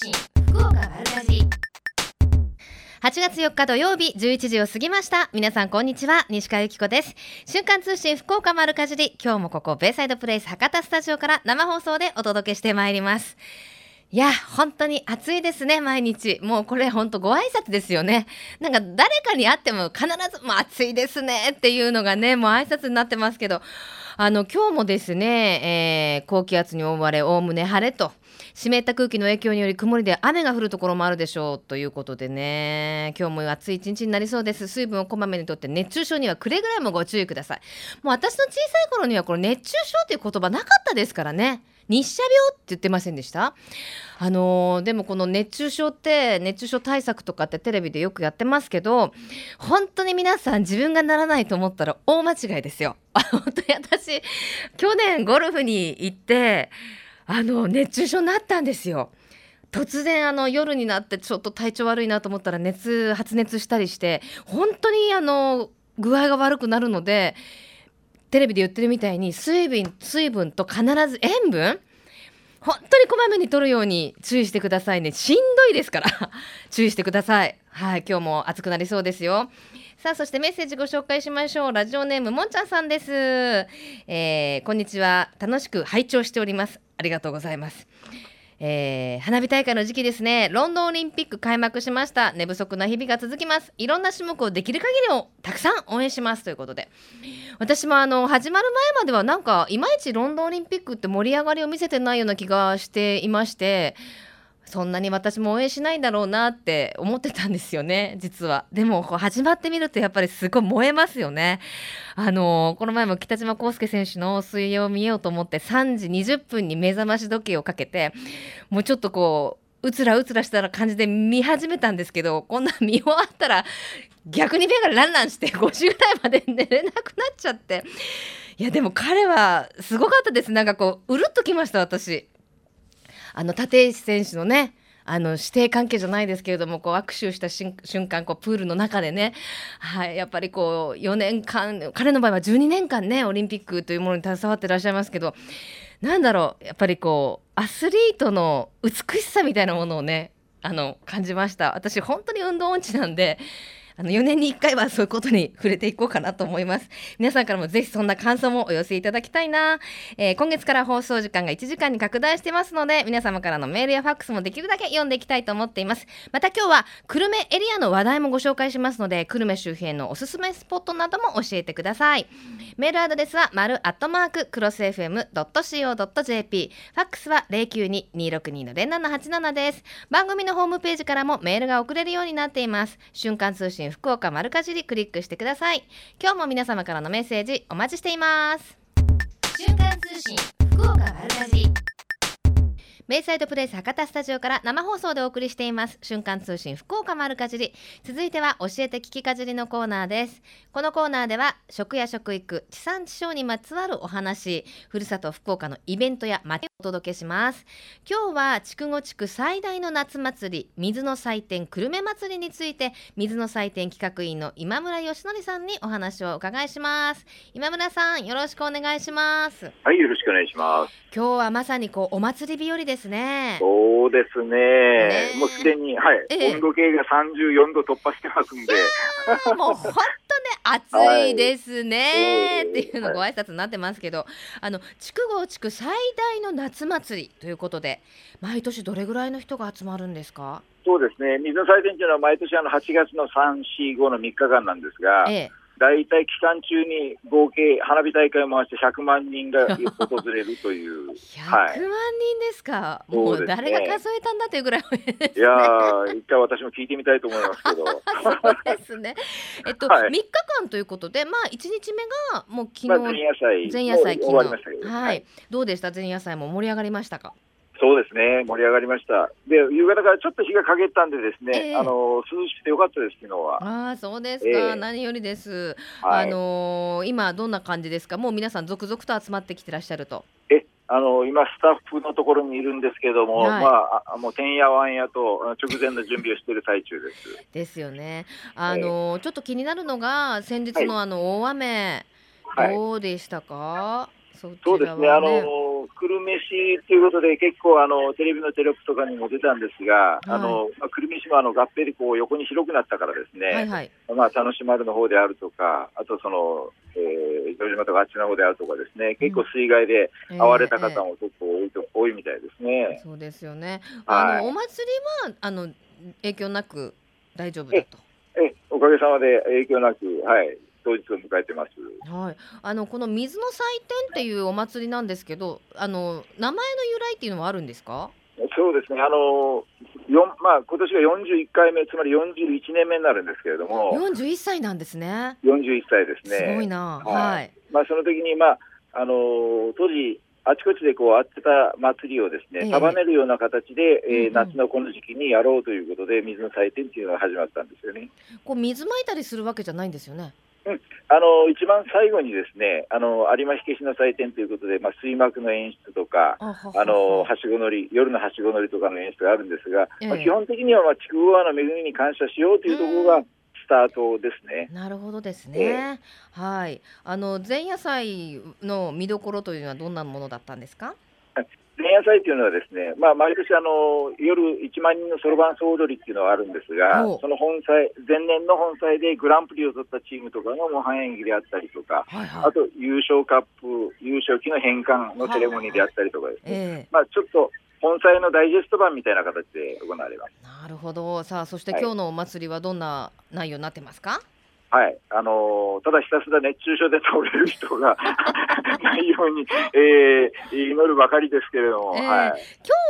信福岡丸かじ8月4日土曜日11時を過ぎました。皆さんこんにちは西川由紀子です。瞬間通信福岡丸かじり。今日もここベイサイドプレイス博多スタジオから生放送でお届けしてまいります。いや本当に暑いですね毎日。もうこれ本当ご挨拶ですよね。なんか誰かに会っても必ずもう暑いですねっていうのがねもう挨拶になってますけど。あの今日もですね、えー、高気圧に覆われおおむね晴れと。湿った空気の影響により曇りで雨が降るところもあるでしょうということでね。今日も暑い一日になりそうです。水分をこまめにとって熱中症にはくれぐれもご注意ください。もう私の小さい頃にはこの熱中症という言葉なかったですからね。日射病って言ってませんでした？あのー、でもこの熱中症って熱中症対策とかってテレビでよくやってますけど本当に皆さん自分がならないと思ったら大間違いですよ。本当に私去年ゴルフに行ってあの熱中症になったんですよ。突然あの夜になってちょっと体調悪いなと思ったら熱発熱したりして本当にあの具合が悪くなるのでテレビで言ってるみたいに水分水分と必ず塩分本当にこまめに取るように注意してくださいね。しんどいですから。注意してください。はい今日も暑くなりそうですよ。さあそしてメッセージご紹介しましょう。ラジオネームもんちゃんさんです、えー、こんにちは。楽しく拝聴しております。ありがとうございます。えー、花火大会の時期ですね。ロンドンオリンピック開幕しました。寝不足な日々が続きます。いろんな種目をできる限りをたくさん応援しますということで。私もあの始まる前まではなんかいまいちロンドンオリンピックって盛り上がりを見せてないような気がしていましてそんなに私も応援しないんだろうなって思ってたんですよね 実は。でも始まってみるとやっぱりすごい燃えますよね。あのこの前も北島康介選手の水泳を見ようと思って3時20分に目覚まし時計をかけてもうちょっとこううつらうつらしたら感じで見始めたんですけどこんな見終わったら逆に目がランランして5時ぐらいまで寝れなくなっちゃって。いやでも彼はすごかったです。なんかこううるっときました私。あの立石選手のねあの師弟関係じゃないですけれどもこう握手した瞬間こうプールの中でね、はい、やっぱりこう4年間彼の場合は12年間ねオリンピックというものに携わってらっしゃいますけどなんだろうやっぱりこうアスリートの美しさみたいなものをねあの感じました。私本当に運動音痴なんであの4年に1回はそういうことに触れていこうかなと思います。皆さんからもぜひそんな感想もお寄せいただきたいな、えー、今月から放送時間が1時間に拡大してますので皆様からのメールやファックスもできるだけ読んでいきたいと思っています。また今日は久留米エリアの話題もご紹介しますので久留米周辺のおすすめスポットなども教えてください。メールアドレスは丸アットマーククロス FM.co.jp ファックスは092-262-0787です。番組のホームページからもメールが送れるようになっています。瞬間通信福岡丸かじりクリックしてください。今日も皆様からのメッセージお待ちしています。瞬間通信福岡丸かじり。ベイサイドプレイス博多スタジオから生放送でお送りしています。瞬間通信福岡丸かじり。続いては教えて聞きかじりのコーナーです。このコーナーでは食や食育地産地消にまつわるお話ふるさと福岡のイベントや街をお届けします。今日は筑後地区最大の夏祭り水の祭典久留米祭りについて水の祭典企画員の今村義則さんにお話をお伺いします。今村さんよろしくお願いします。はいよろしくお願いします。今日はまさにこうお祭り日和ですね。そうですね。ねもうすでに、はい、ええ、温度計が34度突破してますんで。もう本当ね、暑いですね、はい、っていうのご挨拶になってますけど、はい、あの筑後地区最大の夏祭りということで、毎年どれぐらいの人が集まるんですか？そうですね。水の祭典というのは毎年あの8月の3、4、5の3日間なんですが。ええ大体期間中に合計花火大会を回して100万人が訪れるという。100万人ですか、はい、もう誰が数えたんだというぐらい、ね、いや一回私も聞いてみたいと思いますけど。そうですね。えっと、はい、3日間ということで、まあ1日目がもう昨日、まあ、前夜祭。前夜祭昨日。終わりましたけど、はい、どうでした？前夜祭も盛り上がりましたか？そうですね、盛り上がりました。で、夕方からちょっと日が陰ったんでですね、えー、あの涼しくてよかったです昨日は。ああ、そうですか、えー、何よりです。はい、あのー、今どんな感じですか？もう皆さん続々と集まってきてらっしゃると。え、あの今スタッフのところにいるんですけども、はい、まあもうてんやわんやと直前の準備をしている最中です。ですよね。あの、えー、ちょっと気になるのが先日のあの大雨、はい、どうでしたか？そうですね。あの久留米市ということで、結構あの、テレビのテロップとかにも出たんですが、はい、あのまあ、久留米市もあの合併でこう横に広くなったからですね、はいはい、まあ、楽し丸の方であるとか、あとその、えー、城島とかあっちの方であるとかですね、結構水害で遭われた方も結構多いと、えーえー、多いみたいですね。そうですよね。あの、お祭りはあの影響なく大丈夫だと。えおかげさまで影響なく、はい、当日を迎えてます。はい、あのこの水の祭典っていうお祭りなんですけど、あの名前の由来っていうのはあるんですか？そうですね。あのよまあ今年が41回目、つまり41年目になるんですけれども、41歳なんですね。41歳ですね。すごいな。はい。まあその時にまああの当時あちこちでこうあってた祭りをですね、束ねるような形で、えー、夏のこの時期にやろうということで、水の祭典っていうのが始まったんですよね。こう水まいたりするわけじゃないんですよね。うん、あの一番最後にですねあの有馬火消しの祭典ということで、まあ、水幕の演出とかあのはしご乗り夜のはしご乗りとかの演出があるんですが、まあ、基本的には、まあ、筑後川の恵みに感謝しようというところが、スタートですね。なるほどですね。えー、はい。あの前夜祭の見どころというのはどんなものだったんですか？前夜祭というのはですね、まあ、毎年あの夜1万人のそろばん総踊りっていうのはあるんですが、その本祭、前年の本祭でグランプリを取ったチームとかの模範演技であったりとか、はいはい、あと優勝カップ、優勝旗の返還のセレモニーであったりとかですね、はいはい、まあ、ちょっと本祭のダイジェスト版みたいな形で行われます。なるほど。さあ、そして今日のお祭りはどんな内容になってますか？はい、あのー、ただひたすら熱中症で倒れる人が ないように、えー、祈るばかりですけれども、えー、はい、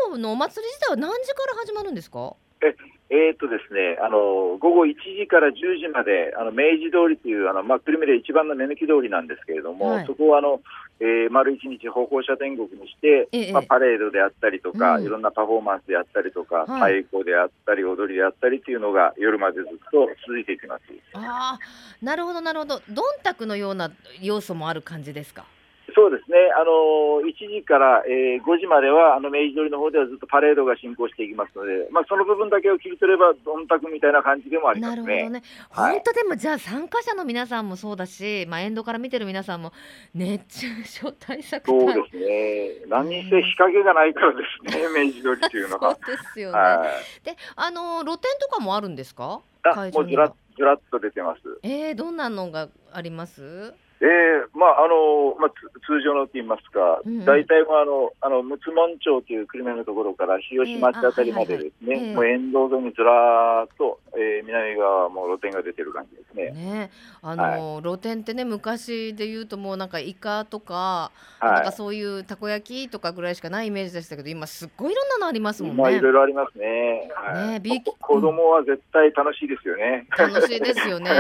今日のお祭り自体は何時から始まるんですか？ええー、っとですね、あの午後1時から10時まで、あの明治通りというあの、まあ、久留米で一番の目抜き通りなんですけれども、はい、そこをあの、えー、丸一日歩行者天国にして、ええ、まあ、パレードであったりとか、うん、いろんなパフォーマンスであったりとか、はい、太鼓であったり、踊りであったりというのが夜までずっと続いていきます。あなるほど、なるほど、どんたくのような要素もある感じですか？そうですね、あの1時から、えー、5時まではあの明治通りの方ではずっとパレードが進行していきますので、まあ、その部分だけを切り取れば、どんたくみたいな感じでもありますね。なるほどね、はい、本当でも、じゃあ、参加者の皆さんもそうだし、まあ、沿道から見てる皆さんも、熱中症対策そうですね、何にせ日陰がないからですね、明治通りっていうのは。そうですよね、はい、であの露店とかもあるんですか？あもうずらずらっと出てます。えー、どんなのがあります？えーまああのまあ、通常のと言いますか、うんうん、大体あのあの陸奥門町という久留米のところから日吉町あたりまでですね、えーはいはい、もう沿道沿いにずらーっと、えー、南側も露店が出てる感じですね。ねあの、はい、露店ってね昔で言うともうなんかイカとか、はい、なんかそういうたこ焼きとかぐらいしかないイメージでしたけど今すっごいいろんなのありますもんね。まあいろいろありますね。はい、ね子供は絶対楽しいですよね。楽しいですよね。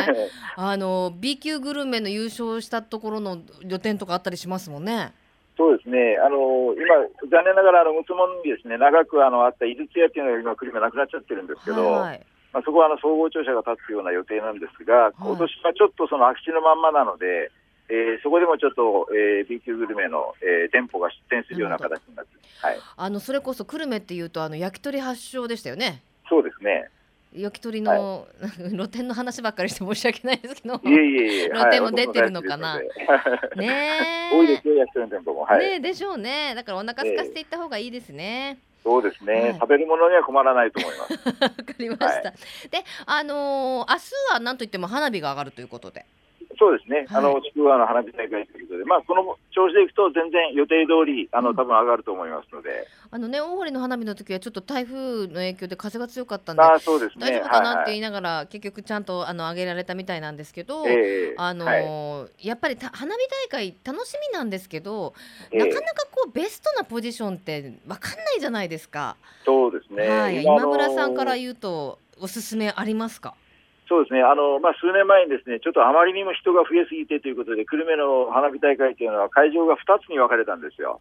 あの B 級グルメの優勝したところの予定とかあったりしますもんね。そうですね、あの今、残念ながらあの、むつもにですね長くあのあった井筒屋っていうのが今、久留米なくなっちゃってるんですけど、はい、まあ、そこはあの総合庁舎が建つような予定なんですが、今年はちょっとその空き地のまんまなので、えー、そこでもちょっと、えー、B 級グルメの、えー、店舗が出店するような形になって、はい、あのそれこそ久留米っていうとあの焼き鳥発祥でしたよね。そうですね焼き鳥の、はい、露店の話ばっかりして申し訳ないですけど、いえいえいえ露店も出てるのかな。はい、ね 多いですよ、焼き鳥の店舗も。はい、ねでしょうね。だからお腹空かせていった方がいいですね。そうですね、はい、食べるものには困らないと思います。わかりました。はい、で、あのー、明日はなんといっても花火が上がるということで。そうですね、はい、あの、ちくわの花火大会ということで、まあ、この調子でいくと、全然予定通り、あの、多分上がると思いますので。あのね、大堀の花火の時は、ちょっと台風の影響で風が強かったんで。あそうです、ね、大丈夫かなって言いながら、はいはい、結局ちゃんと、あの、上げられたみたいなんですけど。えー、あのーはい、やっぱり、花火大会、楽しみなんですけど。なかなかこう、ベストなポジションって、わかんないじゃないですか。そうですね。はい、今村さんから言うと、おすすめありますか？そうですね、あのまあ、数年前にですねちょっとあまりにも人が増えすぎてということで、久留米の花火大会というのは会場が2つに分かれたんですよ。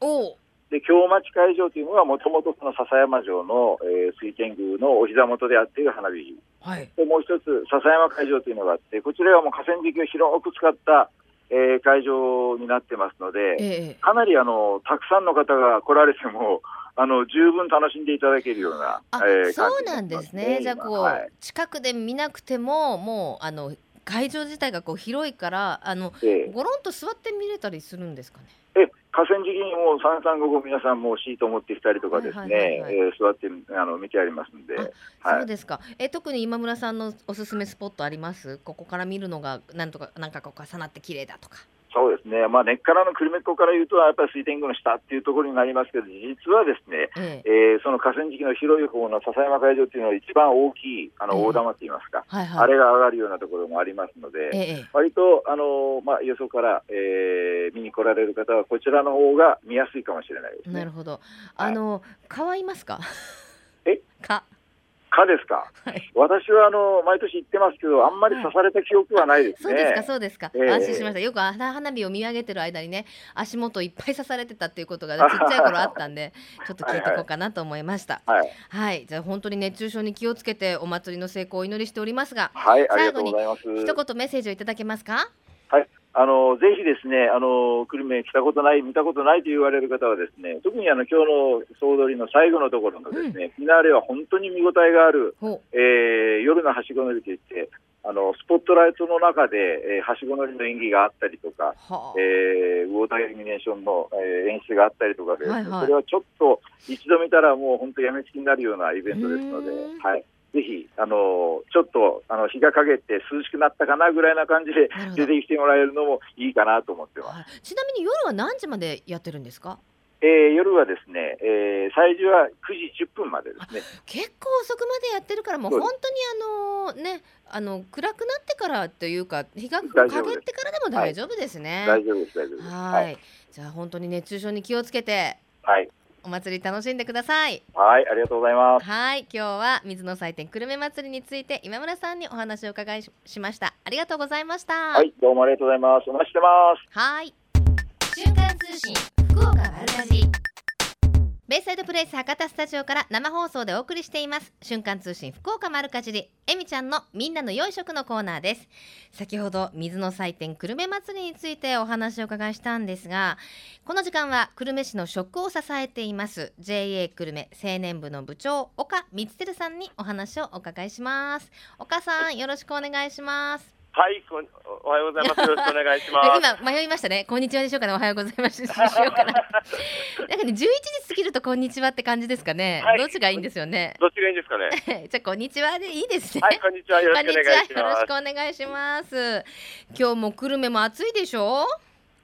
で京町会場というのはもともと笹山城の、えー、水天宮のお膝元であっている花火、はい、でもう一つ笹山会場というのがあってこちらはもう河川敷を広く使った、えー、会場になってますので、えー、かなりあのたくさんの方が来られてもあの十分楽しんでいただけるような、えー、そうなんですね。じゃあこう、はい、近くで見なくてももうあの会場自体がこう広いからあの、えー、ごろんと座って見れたりするんですかね？え河川敷にも三三五五皆さんもシートを持ってきたりとかですね、え座ってあの見てありますんで、はい、そうですか。え特に今村さんのおすすめスポットあります？ここから見るのがなんとかなんかこう重なって綺麗だとか。そうですね、まあ、根っからの久留米っ子から言うと、やっぱり水天宮の下っていうところになりますけど、実はですね、ええ。えー、その河川敷の広い方の笹山会場っていうのは、一番大きいあの大玉って言いますか、えはいはい、あれが上がるようなところもありますので、え割とあの、まあ、よそから、えー、見に来られる方は、こちらの方が見やすいかもしれないです、ね、なるほど、あの、はい、いますか？え？か蚊ですか、はい、私はあの毎年行ってますけど、あんまり刺された記憶はないですね。はい、そうですか、そうですか、えー、安心しました。よく花火を見上げてる間にね、足元いっぱい刺されてたっていうことが、ちっちゃい頃あったんで、ちょっと聞いておこうかなと思いました。はい、はい、じゃあ本当に熱中症に気をつけて、お祭りの成功をお祈りしておりますが、はい、最後に一言メッセージをいただけますか？はい、あのぜひですね、あの久留米来たことない、見たことないと言われる方はですね、特にあの今日の総取りの最後のところのですね、うん、フィナーレは本当に見応えがある、えー、夜のはしご乗りといって、あのスポットライトの中で、えー、はしご乗りの演技があったりとか、はあ、えー、ウォーターイルミネーションの、えー、演出があったりとかで、はいはい、それはちょっと一度見たらもう本当やめつきになるようなイベントですので、はい。ぜひ、あのちょっとあの日が陰って涼しくなったかなぐらいな感じで出てきてもらえるのもいいかなと思ってます。ちなみに夜は何時までやってるんですか？えー、夜はですね、えー、最初は9時10分までですね。結構遅くまでやってるから、もう本当にあのね、あの暗くなってからというか、日が陰ってからでも大丈夫ですね。大丈夫です、大丈夫です。はい。じゃあ本当に熱中症に気をつけて。はい。お祭り楽しんでください。はい、ありがとうございます。はい、今日は水の祭典久留米祭りについて今村さんにお話を伺いしました。ありがとうございました。はい、どうもありがとうございます。お待ちしてます。はい。瞬間通信福岡丸かじ。ベイサイドプレイス博多スタジオから生放送でお送りしています。瞬間通信福岡丸かじりえみちゃんのみんなの良い食のコーナーです。先ほど水の祭典久留米祭りについてお話を伺いしたんですがこの時間は久留米市の食を支えています JA 久留米青年部の部長岡光輝さんにお話をお伺いします。岡さんよろしくお願いします。はいこん、おはようございます。よろしくお願いします。今迷いましたね。こんにちはでしょうかね。おはようございますしようかな。なんかね、11時過ぎるとこんにちはって感じですかね。はい、どっちがいいんですよね。どっちがいいんですかね。じゃこんにちはでいいですね。はい、こんにちは。よろしくお願いします。よろしくお願いします。今日も久留米も暑いでしょ？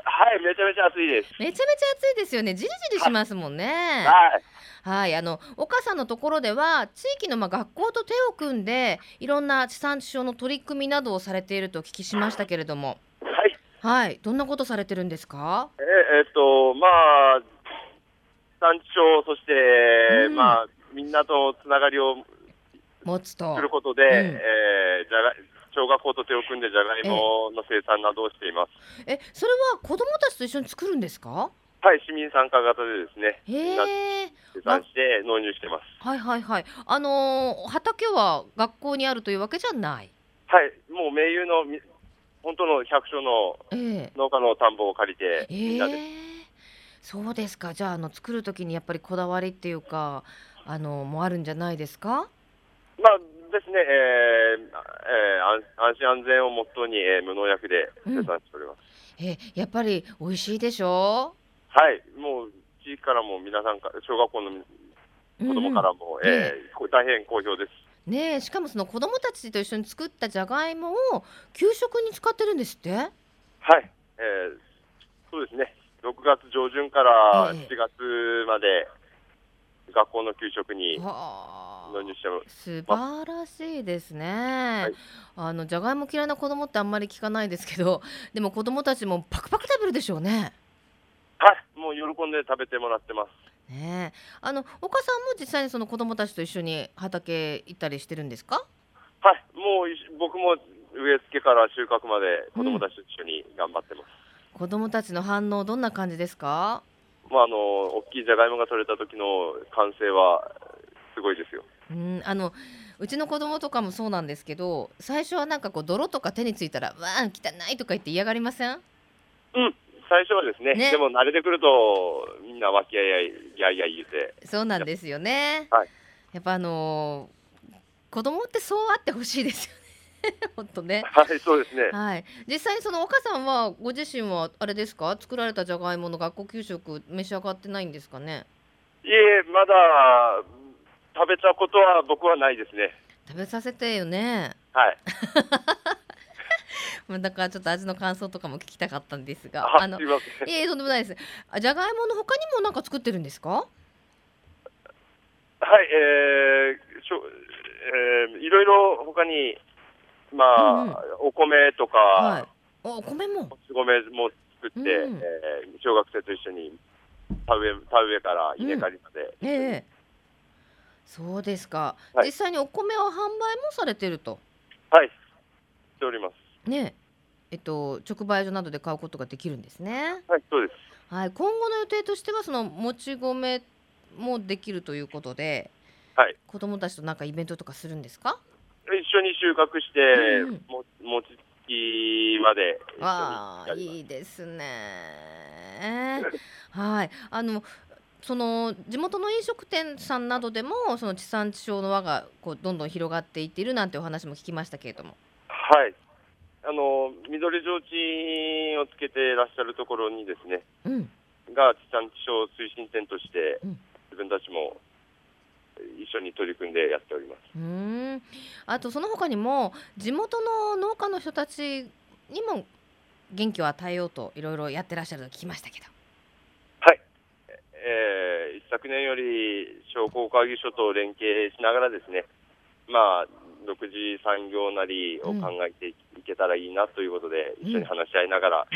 はい、めちゃめちゃ暑いです。めちゃめちゃ暑いですよね。じりじりしますもんね。はい。はい、あの岡さんのところでは地域のまあ学校と手を組んでいろんな地産地消の取り組みなどをされているとお聞きしましたけれども、はい、はい、どんなことされてるんですか？ええっとまあ地産地消そして、うん、まあみんなとつながりを持つとすることで、うん、えー、じゃが小学校と手を組んでじゃがいもの生産などをしています。え、それは子どもたちと一緒に作るんですか？はい、市民参加型でですね、へ生産して納入してます。はいはいはい。あのー、畑は学校にあるというわけじゃない？はい、もう盟友の本当の百姓の農家の田んぼを借りて、えー、みんなで。そうですか。じゃああの作る時にやっぱりこだわりっていうかあのもあるんじゃないですか？まあですね、えーえー、安心安全をモットーに、えー、無農薬で生産しております。うん、えー、やっぱり美味しいでしょ？う。はい、もう地域からも皆さんか、小学校の子供からも、うん、え。ー、大変好評です。ねしかもその子供たちと一緒に作ったじゃがいもを給食に使ってるんですって？はい、えー、そうですね、6月上旬から7月まで、学校の給食に納入してます。素晴らしいですね。はい、あのじゃがいも嫌いな子供ってあんまり聞かないですけど、でも子供たちもパクパク食べるでしょうね。はい、もう喜んで食べてもらってます。ねあの岡さんも実際にその子供たちと一緒に畑行ったりしてるんですか？はい、もう僕も植え付けから収穫まで子供たちと一緒に頑張ってます。うん、子供たちの反応どんな感じですか？まああの大きいじゃがいもが取れた時の歓声はすごいですよ。うん。あのうちの子供とかもそうなんですけど最初はなんかこう泥とか手についたら「わあ汚い」とか言って嫌がりません？うん最初はですね、ね、でも慣れてくると、みんな和気あいあい、やいやい言うて。そうなんですよね。はい、やっぱあのー、子供ってそうあってほしいですよね。本当ね。はい、そうですね。はい。実際にその岡さんはご自身はあれですか、作られたじゃがいもの学校給食召し上がってないんですかね？いえ、まだ食べたことは僕はないですね。食べさせてよね。はい。だからちょっと味の感想とかも聞きたかったんですが、あの、いえとんでもないです。じゃがいもの他にもなんか作ってるんですか？はい、えー、しょえー、いろいろ他にまあ、うんうん、お米とか、はい、お米も？お米も作って、うん、えー、小学生と一緒に田植え田植えから稲刈りまで、うん、ええ。そうですか、はい、実際にお米は販売もされてると？はい。しておりますねえっと直売所などで買うことができるんですね。はいそうです。はい今後の予定としてはそのもち米もできるということで、はい、子供たちとなんかイベントとかするんですか？一緒に収穫して、うん、も餅つきまで。ああいいですね。はい。あのその地元の飲食店さんなどでもその地産地消の輪がこうどんどん広がっていっているなんてお話も聞きましたけれども。はいあの緑提灯をつけていらっしゃるところにですね、うん、が地産地消推進店として、自分たちも一緒に取り組んでやっております。うん。あとその他にも地元の農家の人たちにも元気を与えようといろいろやってらっしゃると聞きましたけど。えー、一昨年より商工会議所と連携しながらですね、まあ、独自産業なりを考えていけたらいいなということで、うん、一緒に話し合いながら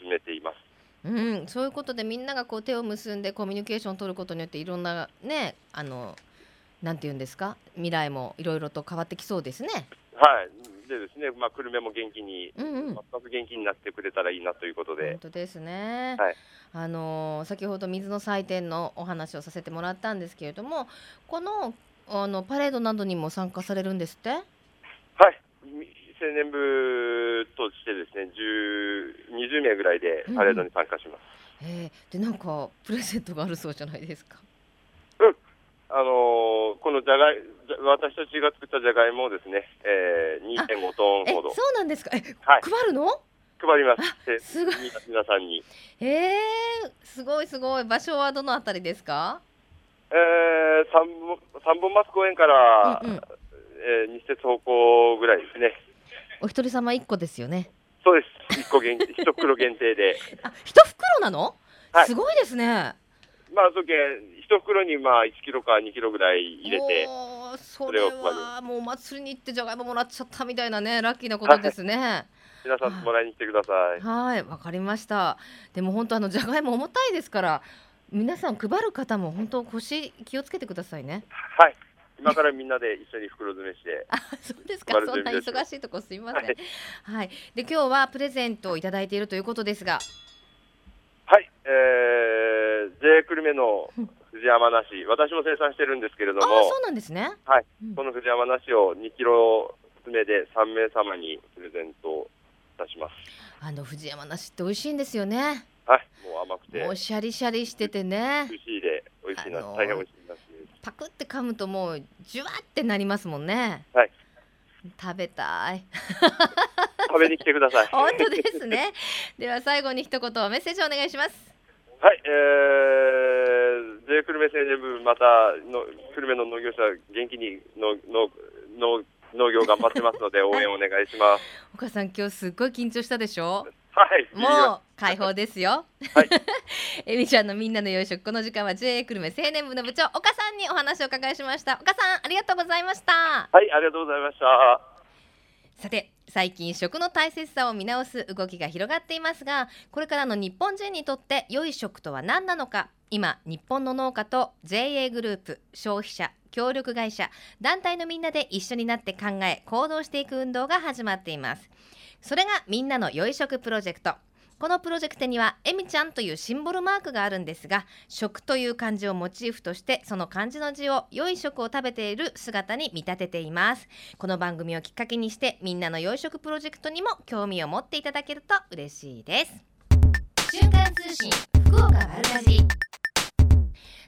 進めています。うん、うん、そういうことでみんながこう手を結んでコミュニケーションを取ることによっていろんなねあのなんて言うんですか？未来もいろいろと変わってきそうですね。はいでですね、まあ、久留米も元気に、うんうん、全く元気になってくれたらいいなということで。本当ですね。はい、あの先ほど水の祭典のお話をさせてもらったんですけれども、このあのパレードなどにも参加されるんですって？はい、青年部としてですね、十二十名ぐらいでパレードに参加します。うん、えー、でなんかプレゼントがあるそうじゃないですか。うん、あのー、このじゃがい私たちが作ったじゃがいもをですね、えー、2.5トンほど。そうなんですか？え、はい、配るの？配ります。すごい。皆さんに。ええー、すごいすごい。場所はどのあたりですか？ええー、三本三本松公園から、うんうん、えー、西鉄方向ぐらいですね。お一人様一個ですよね。そうです。一個限定、一袋限定で。あ、一袋なの？はい、すごいですね。まあ、そけ一袋にまあ1キロか2キロぐらい入れて、それはもうお祭りに行ってじゃがいももらっちゃったみたいなね、ラッキーなことですね。皆さんもらいに来てください。はい、わかりました。でも本当あのじゃがいも重たいですから、皆さん配る方も本当腰気をつけてくださいね。はい。今からみんなで一緒に袋詰めして。あ、そうですか。そんな忙しいとこすみません。はい、はい。で今日はプレゼントをいただいているということですが。はい。えー、J 久留米の藤山梨、私も生産してるんですけれども。あ、そうなんですね。はい。うん、この藤山梨を2キロ詰めで3名様にプレゼントたします。あの藤山梨って美味しいんですよね。はい、もう甘くて。もうシャリシャリしててね。美味しいで、美味しいな、大変美味しいな。パクって噛むともうじゅわってなりますもんね。はい。食べたい。食べに来てください。本当ですね。では最後に一言メッセージお願いします。はい、えー、J 久留米青年部またの久留米の農業者元気にののの農業頑張ってますので応援お願いします。お母さん今日すっごい緊張したでしょ？はい。もう解放ですよ。はい。えみちゃんのみんなの夕食この時間は JA 久留米青年部の部長岡さんにお話を伺いしました。岡さんありがとうございました。はいありがとうございました。さて最近食の大切さを見直す動きが広がっていますがこれからの日本人にとって良い食とは何なのか今日本の農家と JA グループ消費者協力会社団体のみんなで一緒になって考え行動していく運動が始まっていますそれがみんなの良い食プロジェクト。このプロジェクトにはえみちゃんというシンボルマークがあるんですが食という漢字をモチーフとしてその漢字の字を良い食を食べている姿に見立てています。この番組をきっかけにしてみんなの良い食プロジェクトにも興味を持っていただけると嬉しいです。瞬間通信福岡丸かじ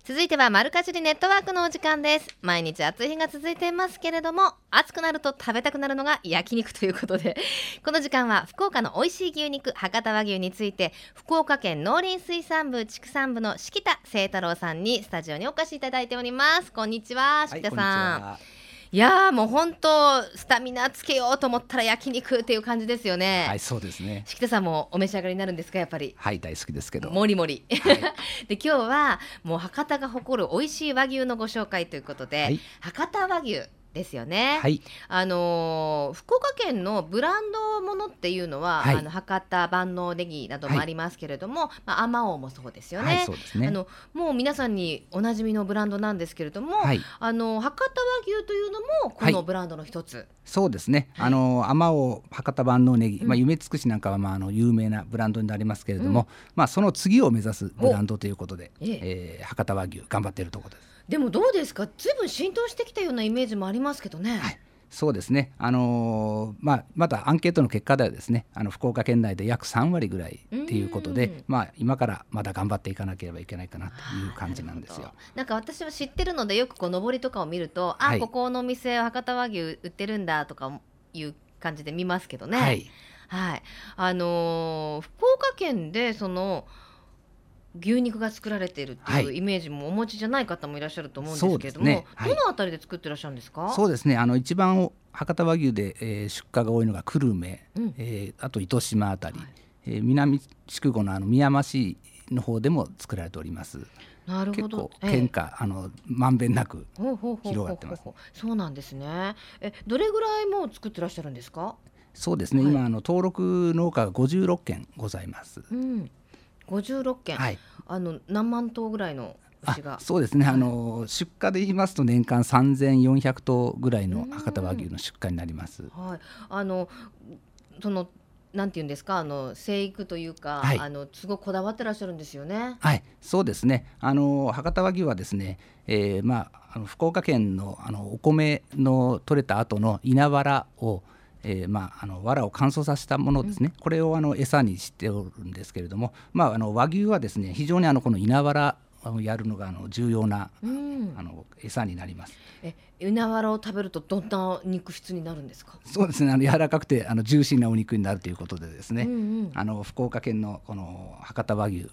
続いては丸かじりネットワークのお時間です。毎日暑い日が続いていますけれども暑くなると食べたくなるのが 焼肉ということでこの時間は福岡の美味しい牛肉博多和牛について福岡県農林水産部畜産部の敷田清太郎さんにスタジオにお越しいただいております。こんにちは敷田さん、はいいやもう本当スタミナつけようと思ったら焼肉っていう感じですよね。はいそうですね。敷田さんもお召し上がりになるんですかやっぱり。はい大好きですけど。もりもり。はい、で今日はもう博多が誇る美味しい和牛のご紹介ということで、はい、博多和牛ですよね。はい。あのー、福岡県のブランドものっていうのは、はい、あの博多万能ネギなどもありますけれども、はい、まああまおうもそうですよね。はい、そうですね。あのもう皆さんにおなじみのブランドなんですけれども、はい、あの博多和牛というのもこのブランドの一つ。そうですね。あのあまおう博多万能ネギ、うん、まあ夢尽くしなんかはまああの有名なブランドになりますけれども、うん、まあその次を目指すブランドということで、ええー、博多和牛頑張っているところです。でもどうですか？ずいぶん浸透してきたようなイメージもありますけどね。はいそうですね、あのー、まあ、またアンケートの結果ではですねあの福岡県内で約3割ぐらいっていうことで、まあ、今からまだ頑張っていかなければいけないかなという感じなんですよ。なんか私は知ってるのでよくこう上りとかを見ると、はい、あここのお店博多和牛売ってるんだとかいう感じで見ますけどね。はい、はい、あのー、福岡県でその牛肉が作られているっていうイメージもお持ちじゃない方もいらっしゃると思うんですけれども、ねはい、どのあたりで作ってらっしゃるんですか？そうですねあの一番博多和牛で、えー、出荷が多いのが久留米、うん、えー、あと糸島あたり、はい、えー、南筑後のあの宮山市の方でも作られております。なるほど。県下、ええ、あのまんべんなく広がってます。そうなんですね。えどれぐらいもう作ってらっしゃるんですか？そうですね。はい、今あの登録農家が56軒ございます。うん。56件、はい、あの何万頭ぐらいの牛が。そうですね、あの出荷で言いますと年間3400頭ぐらいの博多和牛の出荷になります。はい、あのそのなんていうんですか？あの生育というか、はい、あのすごくこだわってらっしゃるんですよね。はい、そうですね。あの博多和牛はですね、えー、まああの福岡県のあのお米の取れた後の稲わらをえー、まあ、あの藁を乾燥させたものですね、うん、これをあの餌にしておるんですけれども、まあ、あの和牛はですね非常にあのこの稲わらをやるのがあの重要な、うん、あの餌になります。え稲わらを食べるとどんな肉質になるんですか？そうですね。あの柔らかくてあのジューシーなお肉になるということでですね。うんうん、あの福岡県のこの博多和牛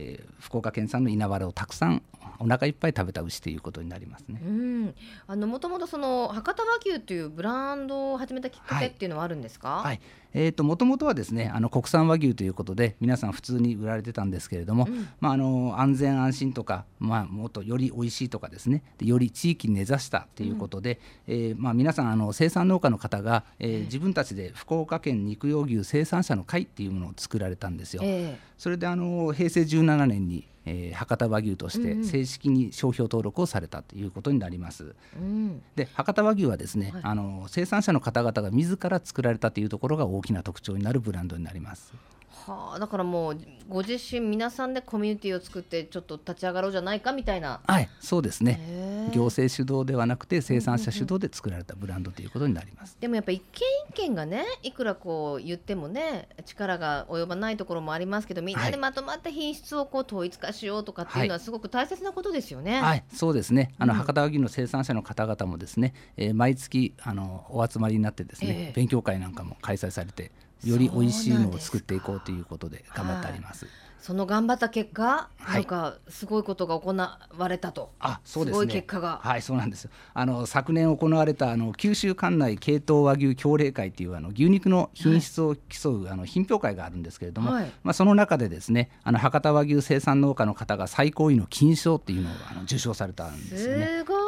えー、福岡県産の稲わらをたくさんお腹いっぱい食べた牛ということになりますね。うん、あのもともとその博多和牛というブランドを始めたきっかけっていうのはあるんですか？はい、はい、えっ、ー、ともともとはですねあの国産和牛ということで皆さん普通に売られてたんですけれども、うん、まああの安全安心とかまあもっとより美味しいとかですねでより地域に根ざしたということで、うん、えー、まあ皆さんあの生産農家の方が、えー、自分たちで福岡県肉用牛生産者の会っていうものを作られたんですよ。えー、それであの平成17年にえー、博多和牛として正式に商標登録をされたということになります。うん、で博多和牛はですね、はい、あの生産者の方々が自ら作られたというところが大きな特徴になるブランドになります。はあ、だからもうご自身皆さんでコミュニティを作ってちょっと立ち上がろうじゃないかみたいな。はいそうですね。行政主導ではなくて生産者主導で作られたブランドということになります、でもやっぱ一軒一軒がねいくらこう言ってもね力が及ばないところもありますけどみんなでまとまった品質をこう統一化しようとかっていうのはすごく大切なことですよね。はい、はい、そうですね。あの、博多和牛の生産者の方々もですね、えー、毎月あのお集まりになってですね、えー、勉強会なんかも開催されてより美味しいのを作っていこうということで頑張ってあります。その頑張った結果、はい、なんかすごいことが行われたと。あ、そうです、ね、すごい結果が。はい、そうなんです。あの昨年行われたあの九州管内系統和牛協励会っていうあの牛肉の品質を競う、はい、あの品評会があるんですけれども、はい、まあその中でですね、あの博多和牛生産農家の方が最高位の金賞っていうのをあの受賞されたんですよね。すごい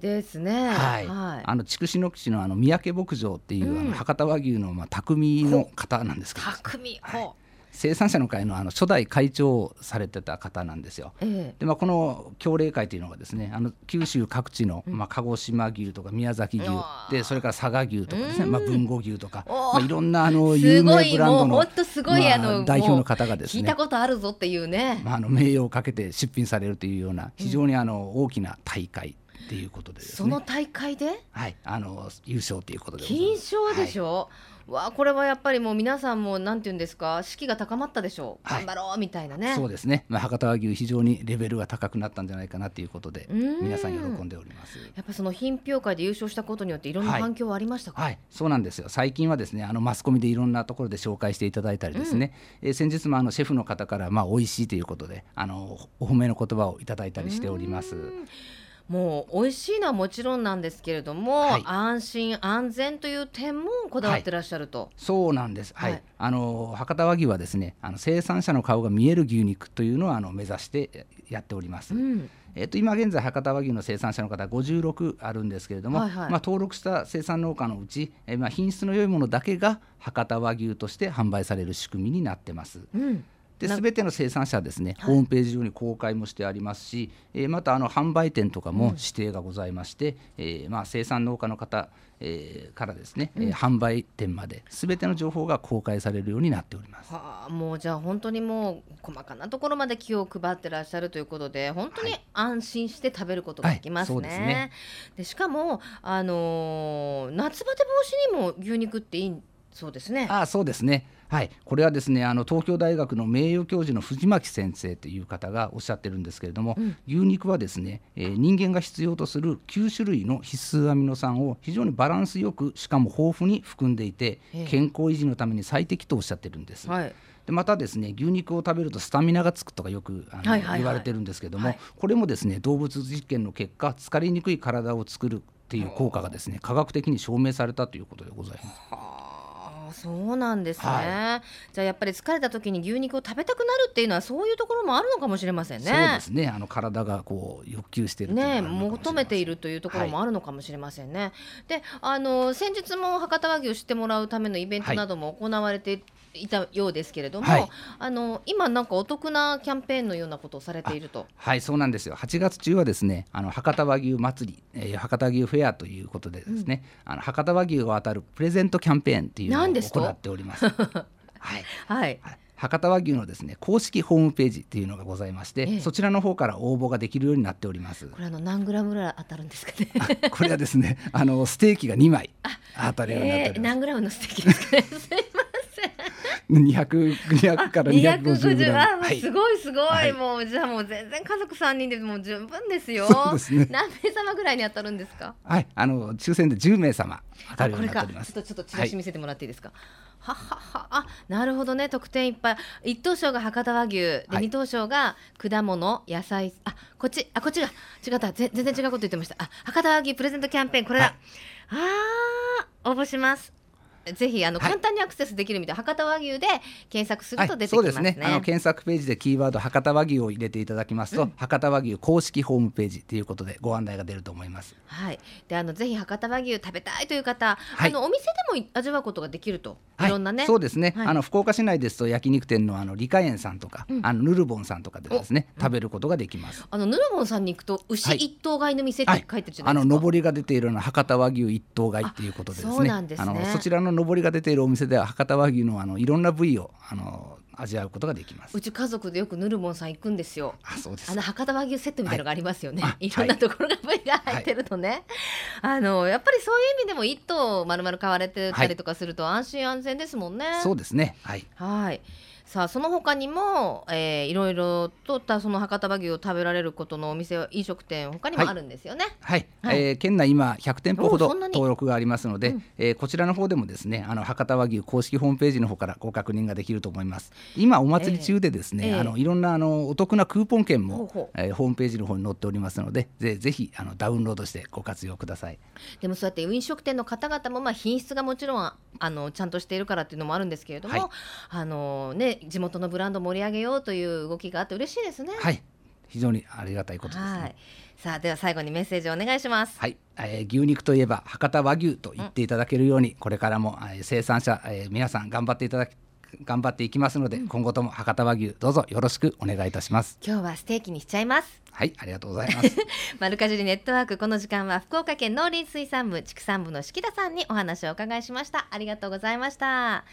ですね。はい。はい、あの筑紫野基地のあの三宅牧場っていう、うん、博多和牛のまあ匠の方なんですけど。匠。はい。生産者の会のあの初代会長をされてた方なんですよ。えでまあ、この協励会というのがですねあの九州各地の、まあ、鹿児島牛とか宮崎牛でそれから佐賀牛とかですね、まあ、豊後牛とか、まあ、いろんなあの有名ブランドのまあ、代表の方がですね。聞いたことあるぞっていうね、まあ、あの名誉をかけて出品されるというような非常にあの大きな大会っていうことで、ね、その大会で？はい。あの優勝ということで金賞でしょ、はい。わこれはやっぱりもう皆さんもなんて言うんですか？士気が高まったでしょ？う、はい、頑張ろうみたいなね。そうですね、まあ、博多和牛非常にレベルが高くなったんじゃないかなということで皆さん喜んでおります。やっぱその品評会で優勝したことによっていろんな反響はありましたか、はい、はい、そうなんですよ。最近はですねあのマスコミでいろんなところで紹介していただいたりですね、うん、えー、先日もあのシェフの方からまあ美味しいということであのお褒めの言葉をいただいたりしております。もう美味しいのはもちろんなんですけれども、はい、安心安全という点もこだわってらっしゃると、はい、そうなんです、はい、はい、あの博多和牛はですねあの生産者の顔が見える牛肉というのをあの目指してやっております、うん、えっと、今現在博多和牛の生産者の方56あるんですけれども、はいはい、まあ、登録した生産農家のうち、えまあ、品質の良いものだけが博多和牛として販売される仕組みになってます。うんで全ての生産者はですね、ホームページ上に公開もしてありますし、えー、またあの販売店とかも指定がございまして、うん、えー、まあ、生産農家の方、えー、からですね、うん、えー、販売店まで全ての情報が公開されるようになっております。はあ、もうじゃあ本当にもう細かなところまで気を配ってらっしゃるということで本当に安心して食べることができますね。はいはい、でねでしかも、あのー、夏バテ防止にも牛肉っていいそうですね。あそうですね。はい、これはですねあの東京大学の名誉教授の藤巻先生という方がおっしゃってるんですけれども、うん、牛肉はですね、えー、人間が必要とする9種類の必須アミノ酸を非常にバランスよくしかも豊富に含んでいて健康維持のために最適とおっしゃってるんです。はい。でまたですね牛肉を食べるとスタミナがつくとかよくあの、はいはいはい、言われてるんですけども、はい、これもですね動物実験の結果疲れにくい体を作るっていう効果がですね科学的に証明されたということでございます。そうなんですね、はい、じゃあやっぱり疲れた時に牛肉を食べたくなるっていうのはそういうところもあるのかもしれませんね。そうですね。あの体がこう欲求しているね求めているというところもあるのかもしれませんね。はい、であの先日も博多和牛を知ってもらうためのイベントなども行われて、はいいたようですけれども、はい、あの今なんかお得なキャンペーンのようなことをされているとはいそうなんですよ8月中はですねあの博多和牛祭り、えー、博多牛フェアということでですね、うん、あの博多和牛が当たるプレゼントキャンペーンっていうのを行っております。はい、はい、はい博多和牛のですね公式ホームページっていうのがございまして、ええ、そちらの方から応募ができるようになっております。これあの何グラムぐらい当たるんですかね？これはですねあのステーキが2枚当たるようになっております。えー、何グラムのステーキですかね？すいま 200, 200から250ぐらい、はい、すごいすごい、はい、もうじゃあもう全然家族3人でもう十分ですよ。そうですね。何名様ぐらいに当たるんですか？はいあの抽選で10名様当たるようになっております。ちょっとちょっとチラシ見せてもらっていいですか、はい、ははは。あなるほどね。特典いっぱい。一等賞が博多和牛。で二、はい、等賞が果物野菜。あこっち。あこっちが。違った。全然違うこと言ってました。あ博多和牛プレゼントキャンペーン。これだ、はい、あ応募しますぜひあの、簡単にアクセスできるみたい博多和牛で検索すると出てきますね。そうですね。あの検索ページでキーワード博多和牛を入れていただきますと、うん、博多和牛公式ホームページということでご案内が出ると思います。はい。であのぜひ博多和牛食べたいという方、はい、あのお店でも味わうことができると、い、ろんなね。そうですね。あの福岡市内ですと焼肉店のあの理科園さんとか、うん、あのヌルボンさんとかでですね食べることができます。あのヌルボンさんに行くと牛一頭買いの店って書いてるじゃないですか。あの上りが出ているのは博多和牛一頭買いっていうことでですね。あのそちらの上りが出ているお店では博多和牛のあのいろんな部位をあの味わうことができます。うち家族でよくヌルボンさん行くんですよ。あそうですあの博多和牛セットみたいなのがありますよね、はい、い。ろんなところが部位が入ってるとね、はい、あのやっぱりそういう意味でも一頭丸々買われてたりとかすると安心安全ですもんね、そうですね。はい。はいさあその他にも、えー、いろいろとったその博多和牛を食べられることのお店飲食店他にもあるんですよね。はい、はい、えー、県内今100店舗ほど登録がありますので、うん、えー、こちらの方でもですねあの博多和牛公式ホームページの方からご確認ができると思います。今お祭り中でですね、えー、あのいろんなあのお得なクーポン券もほえー、ホームページの方に載っておりますのでぜぜひあのダウンロードしてご活用ください。でもそうやって飲食店の方々もまあ品質がもちろんあのちゃんとしているからっていうのもあるんですけれども、はい、あのね地元のブランド盛り上げようという動きがあって嬉しいですね。はい非常にありがたいことです、ね、さあでは最後にメッセージをお願いします。はい、えー、牛肉といえば博多和牛と言っていただけるように、うん、これからも、えー、生産者、えー、皆さん頑張っていただき頑張っていきますので、うん、今後とも博多和牛どうぞよろしくお願いいたします。今日はステーキにしちゃいます。はいありがとうございます。マルカジリネットワークこの時間は福岡県農林水産部畜産部の敷田さんにお話をお伺いしました。ありがとうございました。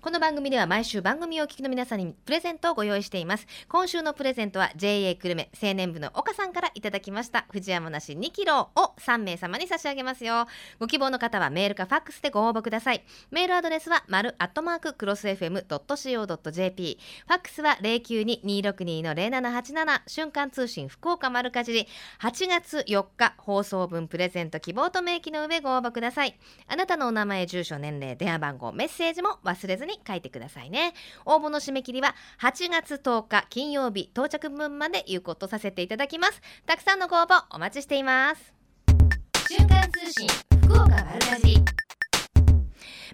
この番組では毎週番組をお聞きの皆さんにプレゼントをご用意しています。今週のプレゼントは JA 久留米青年部の岡さんからいただきました。藤山梨2キロを3名様に差し上げますよ。ご希望の方はメールかファックスでご応募ください。メールアドレスは丸アットマーククロス FM.co.jp ファックスは092-262-0787瞬間通信福岡丸かじり8月4日放送分プレゼント希望と明記の上ご応募ください。あなたのお名前住所年齢電話番号メッセージも忘れずに書いてくださいね。応募の締め切りは8月10日金曜日到着分まで有効とさせていただきます。たくさんのご応募お待ちしています。瞬間通信福岡丸かじ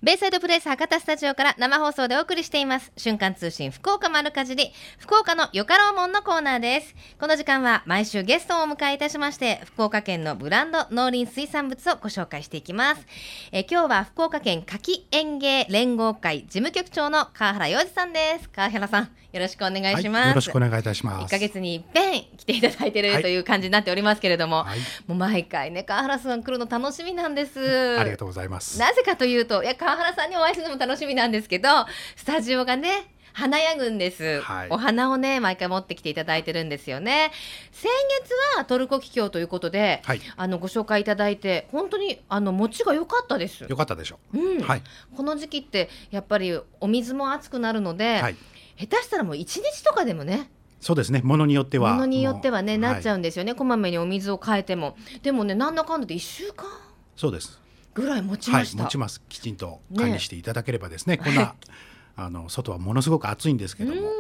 ベイサイドプレイス博多スタジオから生放送でお送りしています。瞬間通信福岡丸かじり福岡のよかろうもんのコーナーです。この時間は毎週ゲストをお迎えいたしまして福岡県のブランド農林水産物をご紹介していきます。え今日は福岡県柿園芸連合会事務局長の川原洋二さんです。川原さんよろしくお願いします、はい、よろしくお願いいたします。1ヶ月に一遍来ていただいている、はい、という感じになっておりますけれども、はい、もう毎回ね川原さん来るの楽しみなんです。ありがとうございます。なぜかというといや川原さんにお会いするのも楽しみなんですけどスタジオがね華やぐんです、はい、お花をね毎回持ってきていただいてるんですよね先月はトルコキキョウということで、はい、あのご紹介いただいて本当にあの餅が良かったです良かったでしょう、うんはい、この時期ってやっぱりお水も熱くなるので、はい、下手したらもう一日とかでもねそうですね。ものによっては。ものによってはね、なっちゃうんですよね。こまめにお水を変えても。でもね、なんだかんだで一週間。そうです。ぐらい持ちました、はい、持ちます。きちんと管理していただければですね、ね こんな、あの外はものすごく暑いんですけども、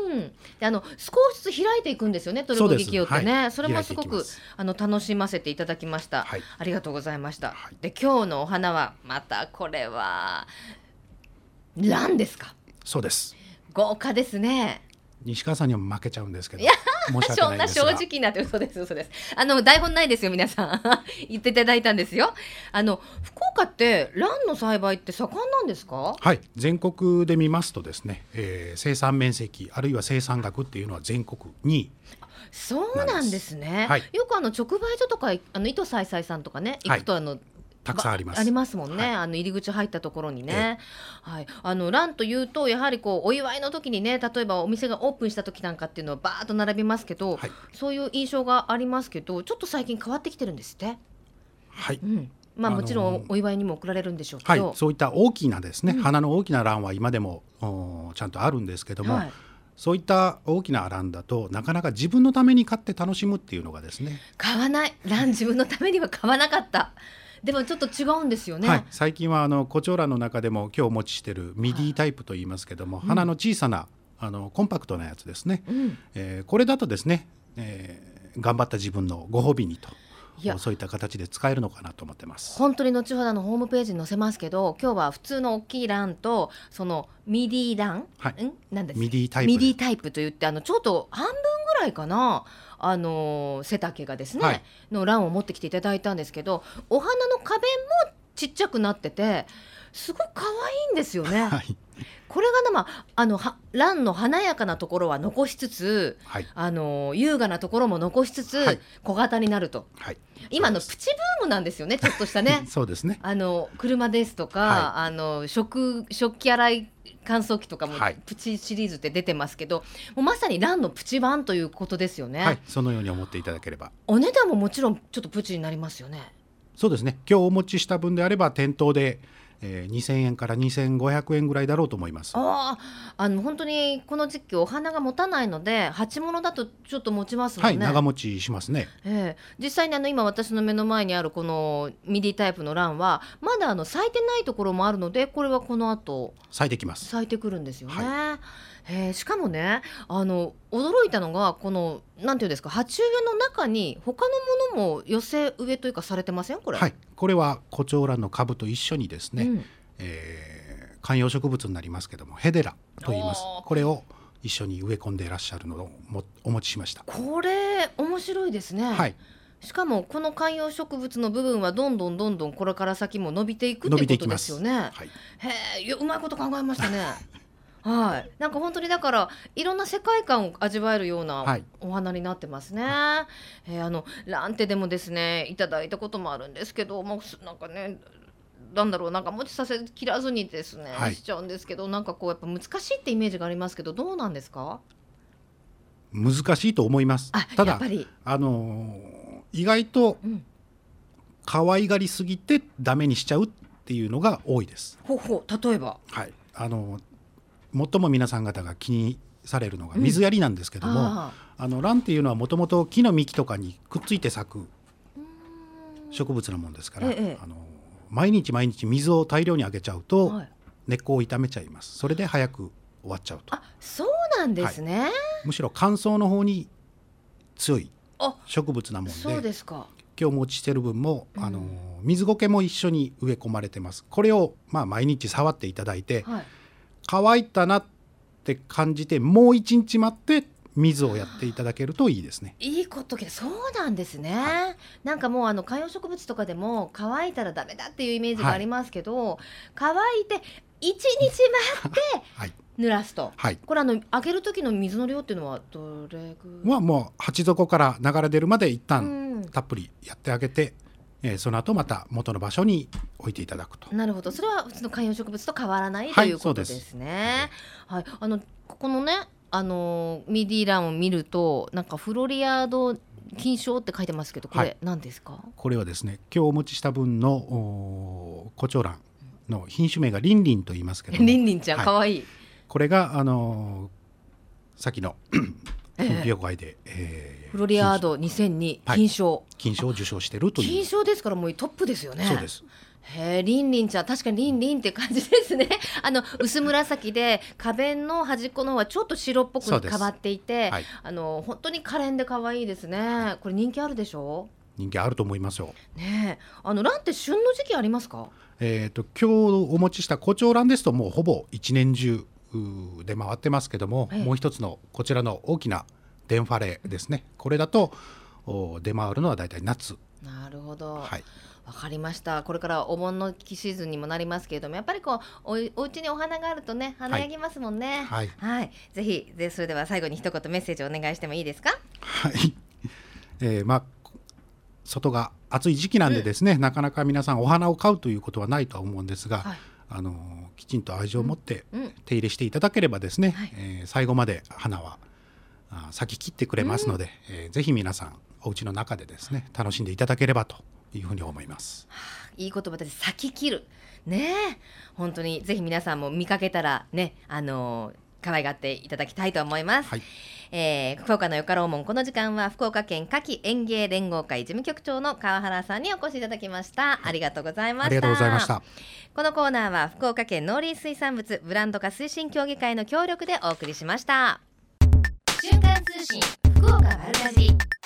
あの少しずつ開いていくんですよねトルコギキヨってね、はい、それもす。ごくあの楽しませていただきました、はい、ありがとうございました、はい、で今日のお花はまたこれはランですか？そうです。豪華ですね。西川さんには負けちゃうんですけどそんな正直なって嘘です。嘘です。あの台本ないですよ皆さん。言っていただいたんですよ。あの福岡ってランの栽培って盛んなんですか？はい。全国で見ますとですね、えー、生産面積あるいは生産額っていうのは全国にそうなんですね、はい、よくあの直売所とかあの糸さいさいさんとかね行くとあの、はいたくさんあります。ありますもんね。はい、あの入り口入ったところにね。はい。あのランというとやはりこうお祝いの時にね、例えばお店がオープンした時なんかっていうのはバーッと並びますけど、はい、そういう印象がありますけど、ちょっと最近変わってきてるんですって？はい。うん。まあ、もちろんお祝いにも送られるんでしょうけど、はい、そういった大きなですね、うん、花の大きなランは今でもおちゃんとあるんですけども、はい、そういった大きなランだとなかなか自分のために買って楽しむっていうのがですね買わないラン自分のためには買わなかったでもちょっと違うんですよね、はい、最近はあのコチョウランの中でも今日お持ちしているミディタイプと言いますけども、はい、花の小さなあのコンパクトなやつですね、うん、えー、これだとですね、えー、頑張った自分のご褒美にとそういった形で使えるのかなと思ってます。本当に後ほどのホームページに載せますけど今日は普通の大きいランとそのミディラン、はい、ん？なんです。ミディタイプミディタイプといってあのちょっと半分ぐらいかな？あの背丈がですね、はい、のランを持ってきていただいたんですけどお花の花弁もちっちゃくなっててすごく可愛いんですよね。はいこれがね、まあ、あのはランの華やかなところは残しつつ、はい、あの優雅なところも残しつつ、はい、小型になると、はい、今のプチブームなんですよねちょっとしたね。そうですね。あの車ですとか、あの食食器洗い乾燥機とかもプチシリーズって出てますけど、もうまさにランのプチ版ということですよね。はい、そのように思っていただければ。お値段ももちろんちょっとプチになりますよね。そうですね。今日お持ちした分であれば店頭でえー、2000円から2500円ぐらいだろうと思います。ああの本当にこの時期お花が持たないので鉢物だとちょっと持ちますもんね。はい長持ちしますね、えー、実際にあの今私の目の前にあるこのミディタイプのランはまだあの咲いてないところもあるのでこれはこの後咲いてきます。咲いてくるんですよね、はいえー、しかもねあの驚いたのがこのなんていうんですか鉢植えの中に他のものも寄せ植えというかされてません？これ。はい。これはコチョウランの株と一緒にですね、うん、えー、観葉植物になりますけどもヘデラと言います。これを一緒に植え込んでいらっしゃるのをもお持ちしました。これ面白いですね。はい。しかもこの観葉植物の部分はどんどんどんどんこれから先も伸びていくってことですよね。はい、へえうまいこと考えましたね。はい、なんか本当にだからいろんな世界観を味わえるようなお花になってますね。はい、えー、あのランテでもですねいただいたこともあるんですけどもうなんかねなんだろうなんか持ちさせ切らずにですね、はい、しちゃうんですけどなんかこうやっぱ難しいってイメージがありますけどどうなんですか？難しいと思います。ただあのー、意外と可愛がりすぎてダメにしちゃうっていうのが多いです。ほうほう例えば、はい、あの最も皆さん方が気にされるのが水やりなんですけども、うん、あのランっていうのはもともと木の幹とかにくっついて咲く植物なもんですから、ええ、あの毎日毎日水を大量にあげちゃうと、はい、根っこを傷めちゃいます。それで早く終わっちゃうと。あそうなんですね、はい、むしろ乾燥の方に強い植物なもんでそうですか。今日持ちしてる分も、うん、あの水苔も一緒に植え込まれてます。これをまあ毎日触っていただいて、はい、乾いたなって感じてもう一日待って水をやっていただけるといいですね。いいことけそうなんですね。はい、なんかもうあの観葉植物とかでも乾いたらダメだっていうイメージがありますけど、はい、乾いて一日待って 濡らすと、はい、これあの開ける時の水の量っていうのはどれぐらい？はもう鉢底から流れ出るまで一旦たっぷりやってあげて、えー、その後また元の場所に置いていただくと。なるほど。それは普通の観葉植物と変わらない、ということですね。はい、あのここのねあのミディランを見るとなんかフロリアード金賞って書いてますけどこれ何ですか、はい、これはですね今日お持ちした分のコチョウランの品種名がリンリンと言いますけどリンリンちゃん、はい、かわいいこれがあのー、さっきの品評会で、えー、フロリアード2002金賞、はい、金賞。を受賞してるという。金賞ですからもうトップですよね。そうです。へえ、りんりんちゃん、確かにりんりんって感じですね。あの薄紫で花弁の端っこの方はちょっと白っぽく変わっていて、はい、あの本当に可憐で可愛いですね、はい。これ人気あるでしょ？う。人気あると思いますよ。ねあのランって旬の時期ありますか？えっ、と今日お持ちした胡蝶蘭ですともうほぼ一年中で回ってますけども、ええ、もう一つのこちらの大きなデンファレですね。これだと出回るのはだいたい夏。なるほど。はい。わかりました。これからお盆のシーズンにもなりますけれどもやっぱりこうおお家にお花があるとね華やぎますもんね。はい、はい、ぜひでそれでは最後に一言メッセージをお願いしてもいいですか？はい、えー、まあ外が暑い時期なんでですね、うん、なかなか皆さんお花を買うということはないとは思うんですが、はい、あのきちんと愛情を持って手入れしていただければですね、うんうん、えー、最後まで花は咲き切ってくれますので、うん、えー、ぜひ皆さんお家の中でですね楽しんでいただければというふうに思います。はあ、いい言葉で咲き切る。ね本当にぜひ皆さんも見かけたらねあの可愛がっていただきたいと思います。はい、えー、福岡のよかろうもんこの時間は福岡県夏季園芸連合会事務局長の川原さんにお越しいただきました、はい、ありがとうございました。ありがとうございました。このコーナーは福岡県農林水産物ブランド化推進協議会の協力でお送りしました瞬間通信福岡丸かじ。り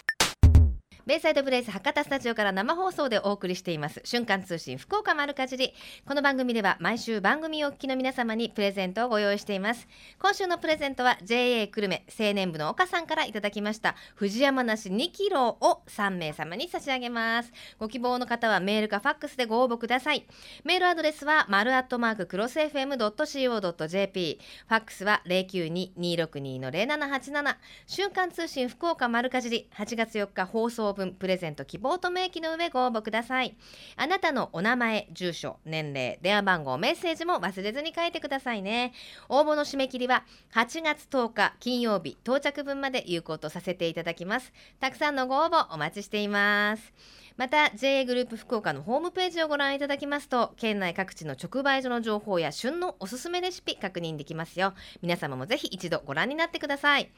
ベイサイドブレイス博多スタジオから生放送でお送りしています。瞬間通信福岡丸かじり。この番組では毎週番組をお聞きの皆様にプレゼントをご用意しています。今週のプレゼントは JA 久留米青年部の岡さんからいただきました藤山梨2キロを3名様に差し上げます。ご希望の方はメールかファックスでご応募ください。メールアドレスは丸アットマーククロス FM.co.jp ファックスは092-262-0787瞬間通信福岡丸かじり。8月4日放送分プレゼント希望と明記の上ご応募ください。あなたのお名前住所年齢電話番号メッセージも忘れずに書いてくださいね。応募の締め切りは8月10日金曜日到着分まで有効とさせていただきます。たくさんのご応募お待ちしています。また JA グループ福岡のホームページをご覧いただきますと県内各地の直売所の情報や旬のおすすめレシピ確認できますよ。皆様もぜひ一度ご覧になってください。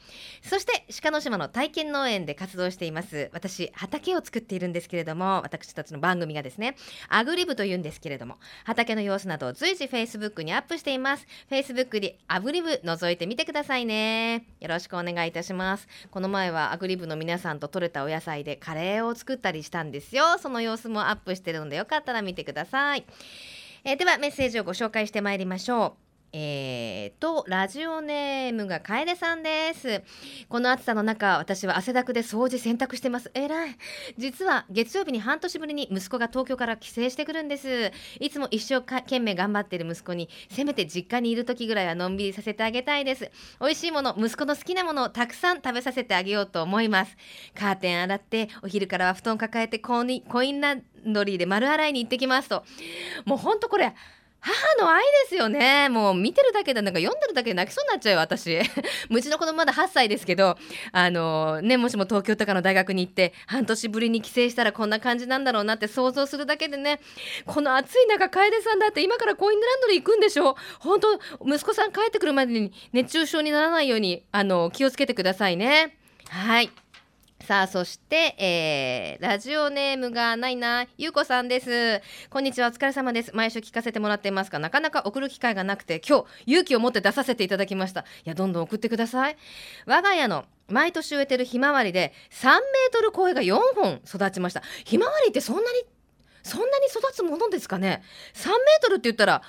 そして鹿の島の体験農園で活動しています私畑を作っているんですけれども私たちの番組がですねアグリブというんですけれども畑の様子などを随時 Facebook にアップしています。Facebook でアグリブ覗いてみてくださいね。よろしくお願いいたします。この前はアグリブの皆さんと採れたお野菜でカレーを作ったりしたんです。ですよ。その様子もアップしてるのでよかったら見てください、えー、ではメッセージをご紹介してまいりましょう。えー、とラジオネームが楓さんです。この暑さの中私は汗だくで掃除洗濯してます。えらい。実は月曜日に半年ぶりに息子が東京から帰省してくるんです。いつも一生懸命頑張っている息子にせめて実家にいる時ぐらいはのんびりさせてあげたいです。美味しいもの息子の好きなものをたくさん食べさせてあげようと思います。カーテン洗ってお昼からは布団抱えてコインランドリーで丸洗いに行ってきますと。もうほんとこれ母の愛ですよね。もう見てるだけで、なんか読んでるだけで泣きそうになっちゃうよ、私。うちの子供まだ8歳ですけど、あのね、もしも東京とかの大学に行って、半年ぶりに帰省したらこんな感じなんだろうなって想像するだけでね、この暑い中、楓さんだって今からコインランドリー行くんでしょ？本当息子さん帰ってくるまでに熱中症にならないように、あの、気をつけてくださいね。はい。さあ、そして、えー、ラジオネームがないな、ゆうこさんです。こんにちは、お疲れ様です。毎週聞かせてもらっていますが、なかなか送る機会がなくて、今日、勇気を持って出させていただきました。いや、どんどん送ってください。我が家の毎年植えてるひまわりで、3メートル超えが4本育ちました。ひまわりってそんなに、そんなに育つものですかね ?3 メートルって言ったら、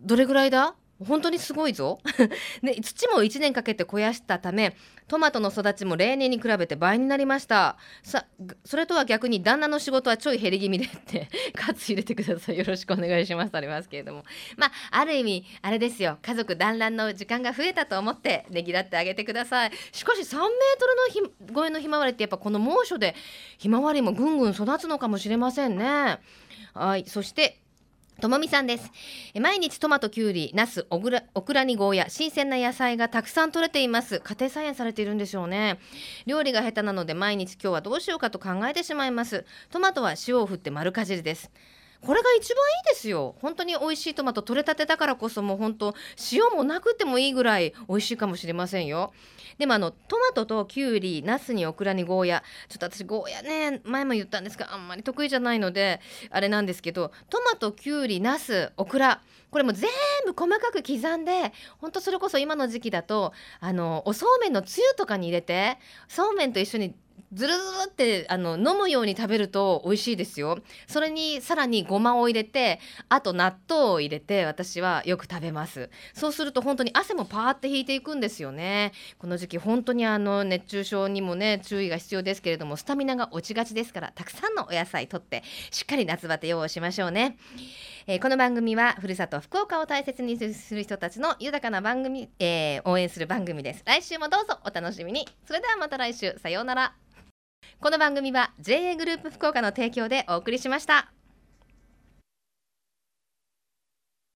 どれぐらいだ？本当にすごいぞ、ね、土も1年かけて肥やしたためトマトの育ちも例年に比べて倍になりました。さそれとは逆に旦那の仕事はちょい減り気味でって 喝入れてください。よろしくお願いしますありますけれども。まあある意味あれですよ。家族団らんの時間が増えたと思ってねぎらってあげてください。しかし3メートルの超えのひまわりってやっぱこの猛暑でひまわりもぐんぐん育つのかもしれませんね。はい。そしてともみさんです。毎日トマト、きゅうり、ナス、オクラオクラにゴーヤ新鮮な野菜がたくさん取れています。家庭菜園されているんでしょうね。料理が下手なので毎日今日はどうしようかと考えてしまいます。トマトは塩を振って丸かじりです。これが一番いいですよ。本当に美味しいトマト取れたてだからこそもう本当塩もなくてもいいぐらい美味しいかもしれませんよ。でもあのトマトときゅうりナスにオクラにゴーヤ。ちょっと私ゴーヤね前も言ったんですがあんまり得意じゃないのであれなんですけどトマトきゅうりナスオクラ。これも全部細かく刻んで本当それこそ今の時期だとあのおそうめんのつゆとかに入れてそうめんと一緒にずるずるってあの飲むように食べると美味しいですよ。それにさらにごまを入れてあと納豆を入れて私はよく食べます。そうすると本当に汗もパーって引いていくんですよね。この時期本当にあの熱中症にもね注意が必要ですけれどもスタミナが落ちがちですからたくさんのお野菜とってしっかり夏バテ用をしましょうね。えー、この番組はふるさと福岡を大切にする人たちの豊かな番組、えー、応援する番組です。来週もどうぞお楽しみに。それではまた来週。さようなら。この番組は JA グループ福岡の提供でお送りしました。